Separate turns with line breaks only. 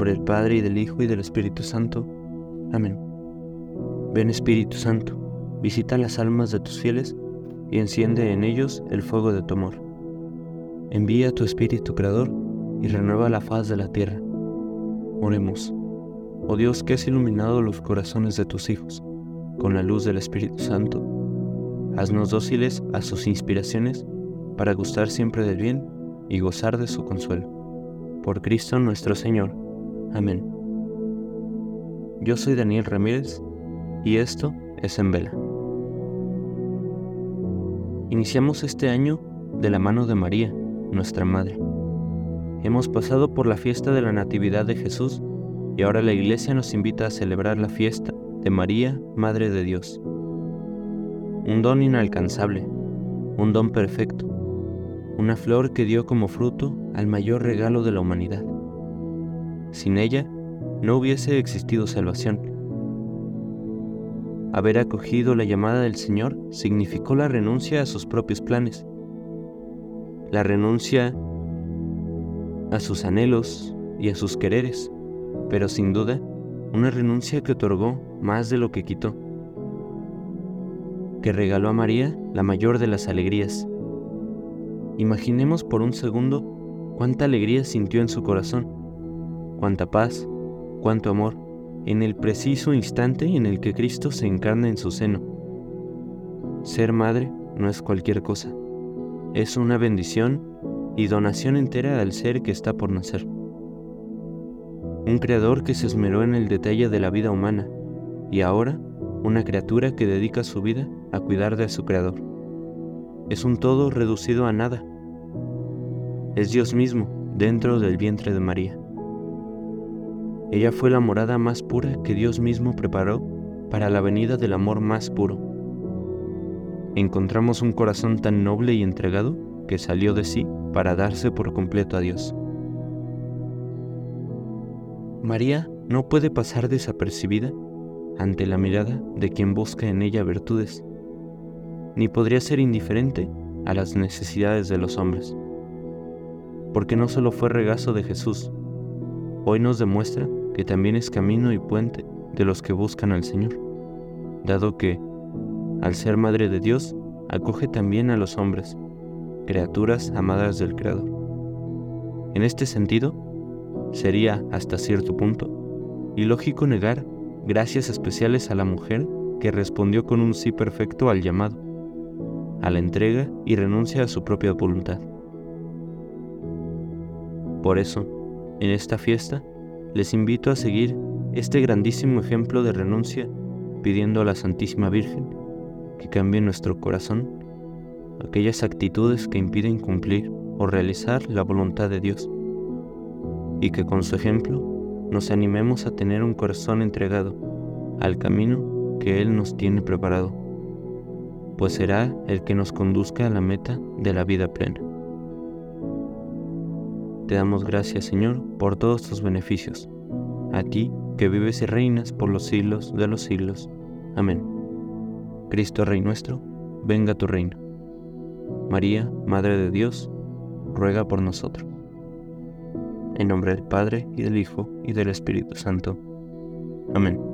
nombre del Padre y del Hijo y del Espíritu Santo. Amén. Ven Espíritu Santo, visita las almas de tus fieles y enciende en ellos el fuego de tu amor. Envía tu Espíritu Creador y renueva la faz de la tierra. Oremos. Oh Dios que has iluminado los corazones de tus hijos con la luz del Espíritu Santo, haznos dóciles a sus inspiraciones para gustar siempre del bien y gozar de su consuelo. Por Cristo nuestro Señor. Amén. Yo soy Daniel Ramírez y esto es En Vela. Iniciamos este año de la mano de María, nuestra Madre. Hemos pasado por la fiesta de la Natividad de Jesús y ahora la Iglesia nos invita a celebrar la fiesta de María, Madre de Dios. Un don inalcanzable, un don perfecto, una flor que dio como fruto al mayor regalo de la humanidad. Sin ella, no hubiese existido salvación. Haber acogido la llamada del Señor significó la renuncia a sus propios planes, la renuncia a sus anhelos y a sus quereres, pero sin duda una renuncia que otorgó más de lo que quitó, que regaló a María la mayor de las alegrías. Imaginemos por un segundo cuánta alegría sintió en su corazón, cuánta paz, cuánto amor, en el preciso instante en el que Cristo se encarna en su seno. Ser madre no es cualquier cosa, es una bendición y donación entera al ser que está por nacer un creador que se esmeró en el detalle de la vida humana, y ahora una criatura que dedica su vida a cuidar de su creador. Es un todo reducido a nada. Es Dios mismo dentro del vientre de María. Ella fue la morada más pura que Dios mismo preparó para la venida del amor más puro. Encontramos un corazón tan noble y entregado que salió de sí para darse por completo a Dios. María no puede pasar desapercibida ante la mirada de quien busca en ella virtudes, ni podría ser indiferente a las necesidades de los hombres, porque no solo fue regazo de Jesús, hoy nos demuestra que también es camino y puente de los que buscan al Señor, dado que, al ser Madre de Dios, acoge también a los hombres, criaturas amadas del Creador. En este sentido, Sería, hasta cierto punto, ilógico negar gracias especiales a la mujer que respondió con un sí perfecto al llamado, a la entrega y renuncia a su propia voluntad. Por eso, en esta fiesta, les invito a seguir este grandísimo ejemplo de renuncia pidiendo a la Santísima Virgen que cambie nuestro corazón aquellas actitudes que impiden cumplir o realizar la voluntad de Dios y que con su ejemplo nos animemos a tener un corazón entregado al camino que Él nos tiene preparado, pues será el que nos conduzca a la meta de la vida plena. Te damos gracias, Señor, por todos tus beneficios, a ti que vives y reinas por los siglos de los siglos. Amén. Cristo Rey nuestro, venga tu reino. María, Madre de Dios, ruega por nosotros. En nombre del Padre, y del Hijo, y del Espíritu Santo. Amén.